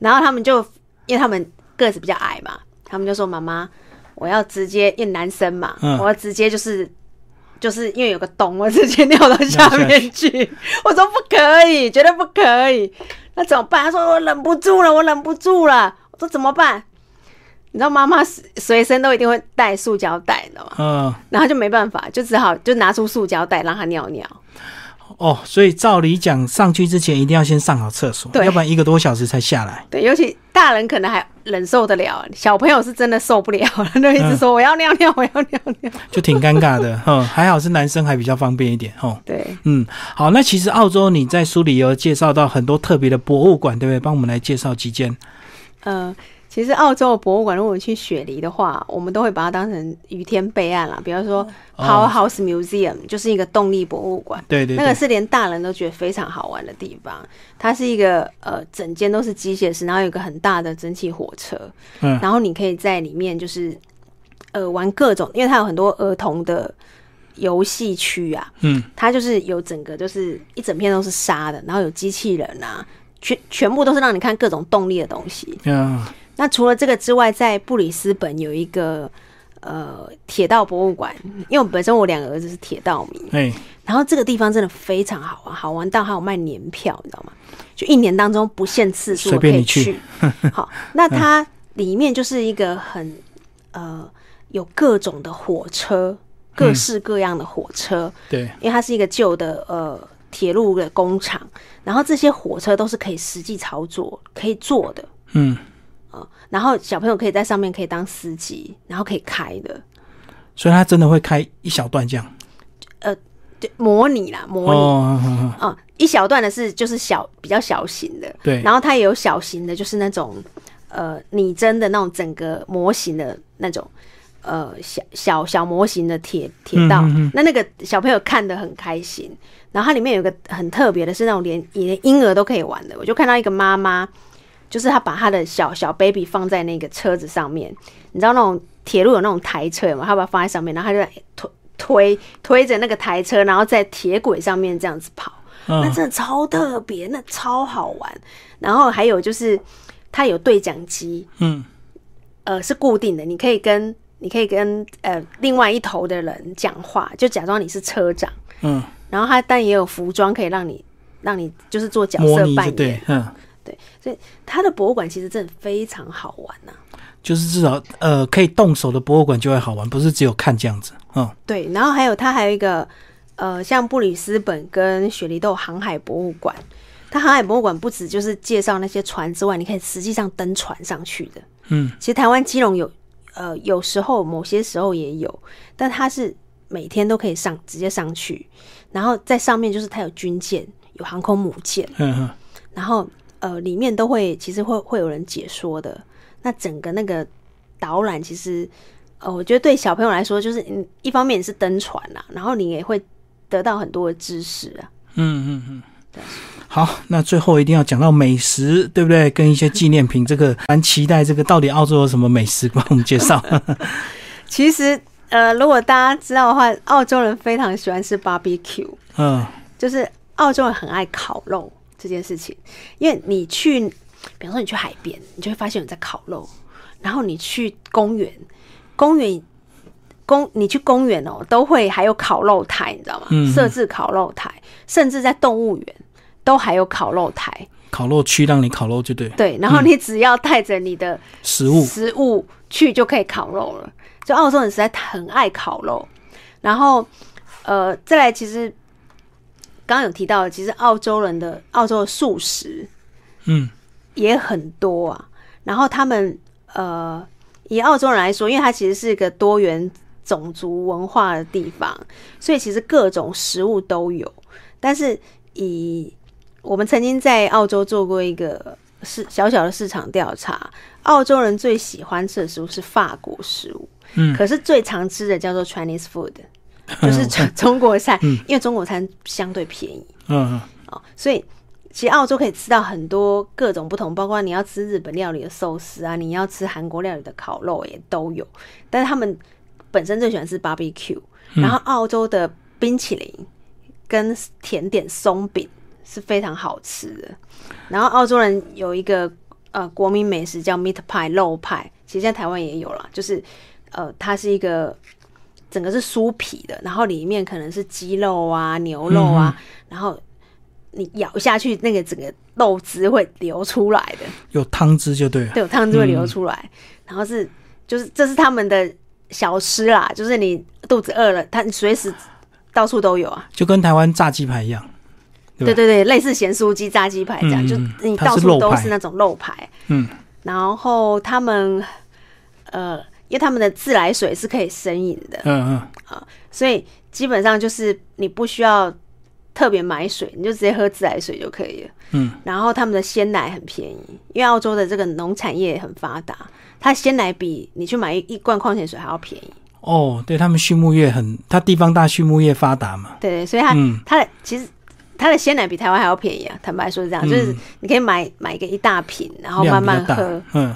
然后他们就因为他们个子比较矮嘛，他们就说：“妈妈，我要直接因为男生嘛，嗯我要直接就是就是因为有个洞，我直接尿到下面去。”我说：“不可以，绝对不可以。”那怎么办？他说：“我忍不住了，我忍不住了。”我说：“怎么办？”你知道妈妈随随身都一定会带塑胶袋，的嘛？嗯，然后就没办法，就只好就拿出塑胶袋让他尿尿。哦，所以照理讲，上去之前一定要先上好厕所，对要不然一个多小时才下来。对，尤其大人可能还忍受得了，小朋友是真的受不了了，就一直说我要尿尿，我要尿尿。就挺尴尬的，嗯，还好是男生还比较方便一点，吼，对，嗯，好，那其实澳洲你在书里有介绍到很多特别的博物馆，对不对？帮我们来介绍几间。呃，其实澳洲的博物馆，如果去雪梨的话，我们都会把它当成雨天备案啦。比方说哦 Powerhouse Museum 就是一个动力博物馆。对对对，那个是连大人都觉得非常好玩的地方。它是一个呃，整间都是机械式，然后有一个很大的蒸汽火车，嗯然后你可以在里面就是呃玩各种，因为它有很多儿童的游戏区啊，嗯，它就是有整个就是一整片都是沙的，然后有机器人啊，全全部都是让你看各种动力的东西。嗯，那除了这个之外，在布里斯本有一个呃铁道博物馆，因为我本身我两个儿子是铁道迷，哎，然后这个地方真的非常好玩，好玩到还有卖年票，你知道吗？就一年当中不限次数可以去。好，那它里面就是一个很呃有各种的火车，各式各样的火车，对，因为它是一个旧的呃铁路的工厂，然后这些火车都是可以实际操作、可以坐的。嗯，啊，然后小朋友可以在上面可以当司机，然后可以开的，所以他真的会开一小段这样。就模拟啦，模拟。哦，嗯嗯啊、一小段的是就是小比较小型的，对然后它也有小型的，就是那种呃拟真的那种整个模型的那种呃小小小模型的铁铁道，嗯嗯嗯那那个小朋友看得很开心。然后它里面有一个很特别的是那种连连婴儿都可以玩的，我就看到一个妈妈，就是他把他的小小 baby 放在那个车子上面，你知道那种铁路有那种台车嘛，他把它放在上面，然后他就推推推着那个台车，然后在铁轨上面这样子跑。那嗯，真的超特别，那超好玩。然后还有就是，他有对讲机，嗯，呃，是固定的，你可以跟你可以跟呃另外一头的人讲话，就假装你是车长。嗯，然后他但也有服装可以让你让你就是做角色扮演。拟就对，嗯，所以它的博物馆其实真的非常好玩呐、就是至少呃可以动手的博物馆就会好玩，不是只有看这样子。嗯，对，然后还有它还有一个呃，像布里斯本跟雪梨都有航海博物馆。它航海博物馆不止就是介绍那些船之外，你可以实际上登船上去的。嗯，其实台湾基隆有呃，有时候某些时候也有，但它是每天都可以上直接上去，然后在上面就是它有军舰，有航空母舰，嗯哼，然后呃里面都会其实会会有人解说的。那整个那个导览其实呃，我觉得对小朋友来说，就是嗯，一方面是登船啦，然后你也会得到很多的知识啊。嗯嗯嗯。好，那最后一定要讲到美食，对不对？跟一些纪念品，这个蛮期待。这个到底澳洲有什么美食？帮我们介绍。其实呃，如果大家知道的话，澳洲人非常喜欢吃 barbecue。嗯就是澳洲人很爱烤肉这件事情，因为你去，比方说你去海边，你就会发现有人在烤肉，然后你去公园，公园公你去公园哦，都会还有烤肉台，你知道吗？嗯设置烤肉台，甚至在动物园都还有烤肉台。烤肉区让你烤肉就对，对，然后你只要带着你的食物食物去就可以烤肉了。就澳洲人实在很爱烤肉，然后呃，再来其实刚刚有提到，其实澳洲人的澳洲的素食嗯也很多啊。然后他们呃，以澳洲人来说，因为它其实是一个多元种族文化的地方，所以其实各种食物都有。但是以我们曾经在澳洲做过一个市小小的市场调查，澳洲人最喜欢吃的食物是法国食物，嗯可是最常吃的叫做 Chinese food，就是中 中国菜，嗯。因为中国餐相对便宜。嗯哦，所以其实澳洲可以吃到很多各种不同，包括你要吃日本料理的寿司啊，你要吃韩国料理的烤肉也都有，但是他们本身最喜欢吃 barbecue，然后澳洲的冰淇淋跟甜点松饼是非常好吃的。然后澳洲人有一个呃国民美食叫 meat pie 肉派，其实在台湾也有了，就是呃它是一个整个是酥皮的，然后里面可能是鸡肉啊、牛肉啊，然后你咬下去，那个整个肉汁会流出来的，有汤汁就对了。对，有汤汁会流出来，然后是就是这是他们的小吃啦，就是你肚子饿了，它随时到处都有啊。就跟台湾炸鸡排一样。对吧对对对，类似咸酥鸡、炸鸡排这样，嗯就嗯你到处都是那种肉排。嗯，然后他们呃，因为他们的自来水是可以生饮的，嗯嗯，啊所以基本上就是你不需要特别买水，你就直接喝自来水就可以了。嗯，然后他们的鲜奶很便宜，因为澳洲的这个农产业很发达，它鲜奶比你去买一一罐矿泉水还要便宜。哦，对他们畜牧业很，它地方大，畜牧业发达嘛。对对，所以它、嗯它的其实它的鲜奶比台湾还要便宜啊。坦白说是这样，就是嗯你可以买买个一大瓶，然后慢慢喝。嗯，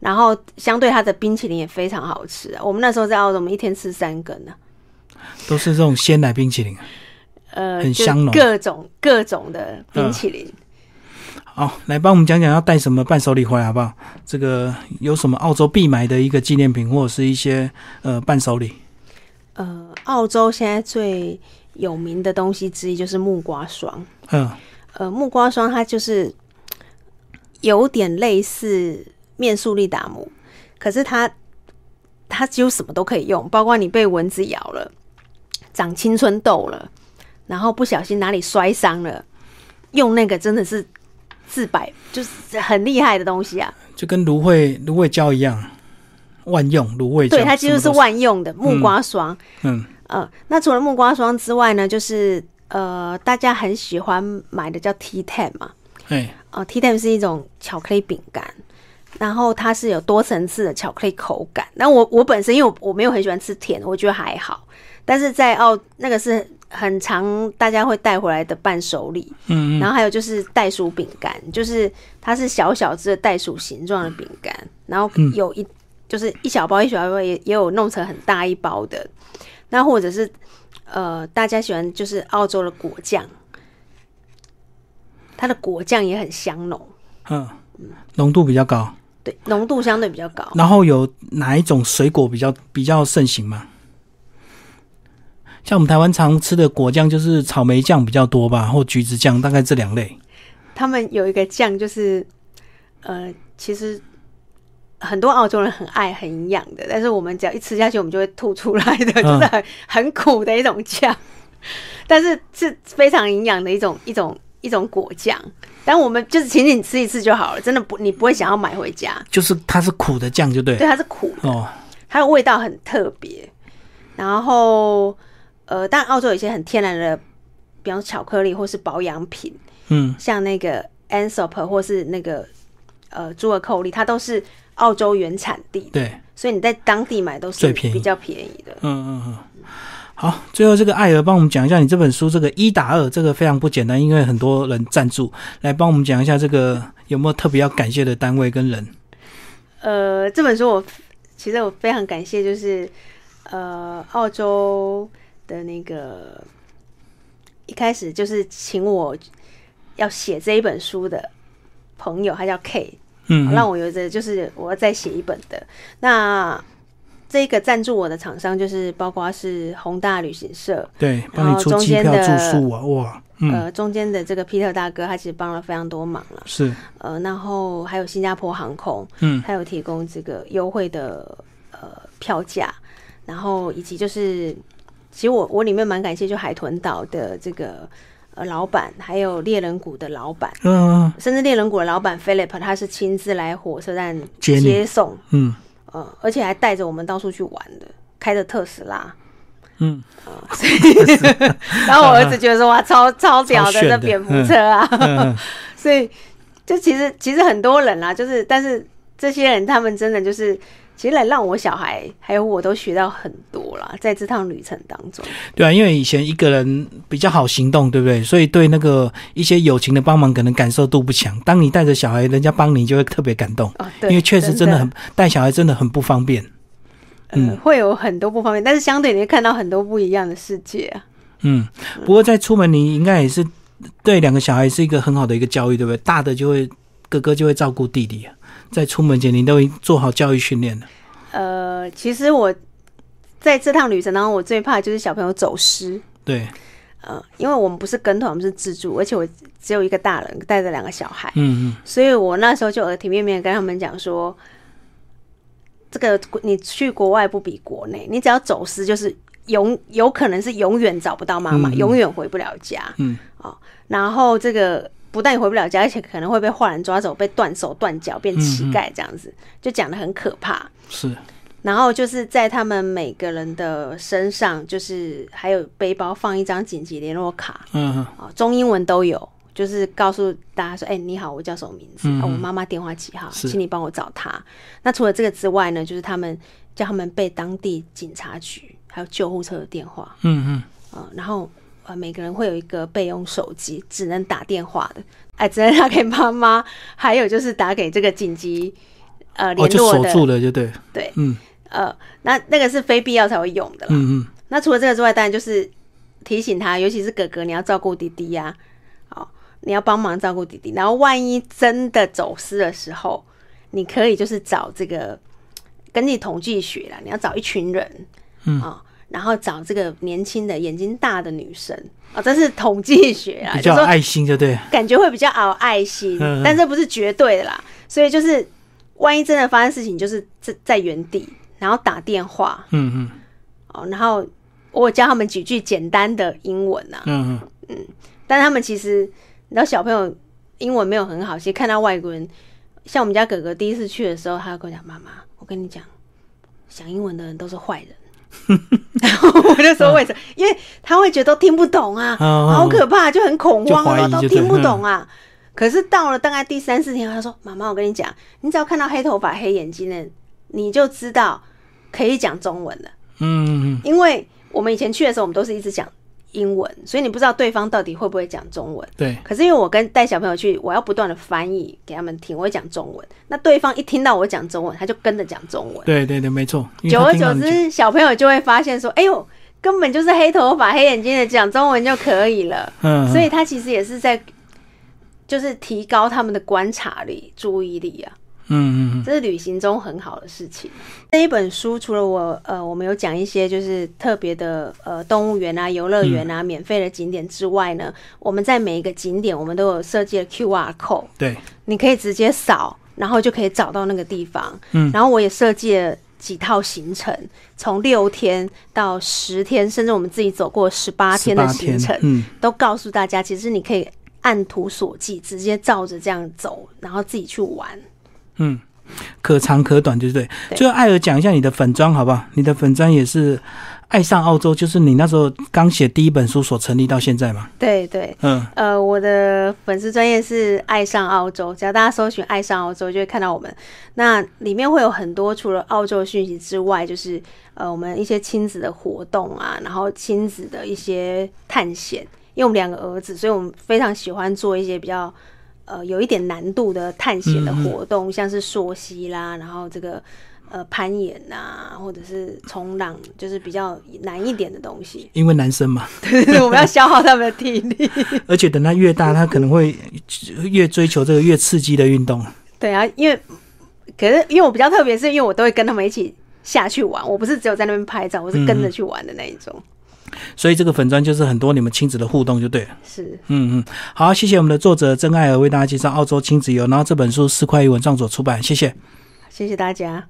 然后相对它的冰淇淋也非常好吃啊。我们那时候在澳洲，我们一天吃三根呢、都是这种鲜奶冰淇淋。呃，很香浓各种各种的冰淇淋。好，来帮我们讲讲要带什么伴手礼回来好不好？这个有什么澳洲必买的一个纪念品，或者是一些呃伴手礼？呃，澳洲现在最有名的东西之一就是木瓜霜。嗯呃，木瓜霜它就是有点类似面速力达姆，可是它它几乎什么都可以用，包括你被蚊子咬了、长青春痘了，然后不小心哪里摔伤了，用那个真的是治百，就是很厉害的东西啊。就跟芦荟芦荟胶一样，万用芦荟胶。对，它几乎是万用的木瓜霜。嗯呃，那除了木瓜霜之外呢，就是呃，大家很喜欢买的叫 T Ten 嘛，哎呃，T Ten 是一种巧克力饼干，然后它是有多层次的巧克力口感。那我我本身因为我我没有很喜欢吃甜，我觉得还好，但是在澳那个是很常大家会带回来的伴手礼。嗯嗯然后还有就是袋鼠饼干，就是它是小小只的袋鼠形状的饼干，然后嗯有一、就是一小包一小包也也有弄成很大一包的，那或者是呃大家喜欢就是澳洲的果酱，它的果酱也很香浓，嗯，浓度比较高。对，浓度相对比较高。然后有哪一种水果比较比较盛行吗？像我们台湾常吃的果酱，就是草莓酱比较多吧，或橘子酱，大概这两类。他们有一个酱就是呃其实。很多澳洲人很爱很营养的，但是我们只要一吃下去，我们就会吐出来的，就是很很苦的一种酱，但是是非常营养的一种一种一种果酱。但我们就是请你吃一次就好了，真的不你不会想要买回家。就是它是苦的酱，就对对，它是苦的，哦。它的味道很特别。然后呃，但澳洲有一些很天然的，比方说巧克力或是保养品，嗯像那个 Ansop 或是那个呃猪耳蔻粒，它都是澳洲原产地的，对，所以你在当地买都是最便宜比较便宜的。嗯嗯嗯。好，最后这个艾尔帮我们讲一下你这本书这个一打二，这个非常不简单，因为很多人赞助，来帮我们讲一下这个有没有特别要感谢的单位跟人？呃，这本书我其实我非常感谢，就是呃澳洲的那个一开始就是请我要写这一本书的朋友，他叫 K，嗯，让我有着就是我要再写一本的。那这个赞助我的厂商就是包括是宏大旅行社，对，帮然后你出机票、中间的住宿啊，哇，嗯，呃，中间的这个 Peter 大哥他其实帮了非常多忙了，是，呃，然后还有新加坡航空，嗯。还有提供这个优惠的呃票价，然后以及就是，其实我我里面蛮感谢就海豚岛的这个呃老板，还有猎人谷的老板，嗯甚至猎人谷的老板 Philip 他是亲自来火车站接送，嗯呃，而且还带着我们到处去玩的，开着特斯拉。嗯，所以 然后我儿子觉得说哇，超超屌的蝙蝠车啊，嗯 所以就其实其实很多人啦，就是但是这些人他们真的就是，其实来让我小孩还有我都学到很多啦，在这趟旅程当中。对啊，因为以前一个人比较好行动，对不对？所以对那个一些友情的帮忙可能感受度不强。当你带着小孩，人家帮你就会特别感动，哦，因为确实真的很带小孩真的很不方便。呃，嗯会有很多不方便，但是相对你会看到很多不一样的世界啊。嗯，不过在出门你应该也是对两个小孩是一个很好的一个教育，对不对？大的就会哥哥就会照顾弟弟啊，在出门前你都已经做好教育训练了。呃，其实我在这趟旅程当中，我最怕就是小朋友走失。对，呃，因为我们不是跟团，我们是自助，而且我只有一个大人带着两个小孩，嗯嗯所以我那时候就耳提面命跟他们讲说，这个你去国外不比国内，你只要走失，就是永有可能是永远找不到妈妈，嗯嗯永远回不了家。嗯哦，然后这个不但你回不了家，而且可能会被坏人抓走，被断手断脚，变乞丐这样子，就讲的很可怕。嗯，是，然后就是在他们每个人的身上，就是还有背包放一张紧急联络卡，嗯。嗯啊，中英文都有，就是告诉大家说，哎、你好，我叫什么名字？嗯。啊，我妈妈电话几号，是。请你帮我找她。那除了这个之外呢，就是他们叫他们背当地警察局还有救护车的电话。嗯嗯，啊、然后呃每个人会有一个备用手机，只能打电话的，哎、只能打给妈妈，还有就是打给这个紧急呃联络的，锁住了，就对，对，嗯。呃，那那个是非必要才会用的啦。嗯嗯，那除了这个之外，当然就是提醒他，尤其是哥哥，你要照顾弟弟呀、哦，你要帮忙照顾弟弟。然后万一真的走失的时候，你可以就是找这个，跟你统计学啦，你要找一群人，嗯。哦，然后找这个年轻的、眼睛大的女生。啊、哦，这是统计学啊，比就说较爱心，就对，感觉会比较熬爱心，嗯。嗯但这不是绝对的啦。所以就是，万一真的发生事情，就是在在原地，然后打电话。嗯嗯。哦，然后我教他们几句简单的英文啊，嗯嗯，但他们其实你知道小朋友英文没有很好，其实看到外国人，像我们家哥哥第一次去的时候，他就跟我讲：“妈妈，我跟你讲，讲英文的人都是坏人。” 然后我就说为什么？因为他会觉得都听不懂啊，好可怕，就很恐慌啊，就怀疑就对都听不懂啊。可是到了大概第三四天，他说：“妈妈，我跟你讲，你只要看到黑头发、黑眼睛的，你就知道可以讲中文了。嗯嗯因为我们以前去的时候，我们都是一直讲英文，所以你不知道对方到底会不会讲中文。对，可是因为我跟带小朋友去，我要不断的翻译给他们听，我会讲中文。那对方一听到我讲中文，他就跟着讲中文。对对对，没错。久而久之，小朋友就会发现说：“哎呦，根本就是黑头发、黑眼睛的讲中文就可以了。”嗯，嗯所以他其实也是在，就是提高他们的观察力、注意力啊。嗯嗯嗯，这是旅行中很好的事情。这一本书除了我呃，我们有讲一些就是特别的呃动物园啊、游乐园嗯啊、免费的景点之外呢，我们在每一个景点我们都有设计了 QR code，对，你可以直接扫，然后就可以找到那个地方。嗯然后我也设计了。几套行程，从六天到十天，甚至我们自己走过十八天的行程，嗯，都告诉大家，其实你可以按图索骥，直接照着这样走，然后自己去玩。嗯，可长可短，对不对？对最后，艾尔讲一下你的粉砖好不好？你的粉砖也是爱上澳洲，就是你那时候刚写第一本书所成立到现在嘛？对对，嗯，呃，我的粉丝专业是爱上澳洲，只要大家搜寻爱上澳洲，就会看到我们。那里面会有很多除了澳洲讯息之外，就是呃我们一些亲子的活动啊，然后亲子的一些探险。因为我们两个儿子，所以我们非常喜欢做一些比较呃有一点难度的探险的活动，像是溯溪啦，然后这个呃攀岩呐、或者是冲浪，就是比较难一点的东西。因为男生嘛，对我们要 消耗他们的体力。而且等他越大，他可能会越追求这个越刺激的运动。对啊，因为可是因为我比较特别，是因为我都会跟他们一起下去玩，我不是只有在那边拍照，我是跟着去玩的那一种。所以这个粉砖就是很多你们亲子的互动就对了。是，嗯嗯，好，谢谢我们的作者曾爱儿为大家介绍澳洲亲子游，然后这本书四块一文创所出版，谢谢。谢谢大家。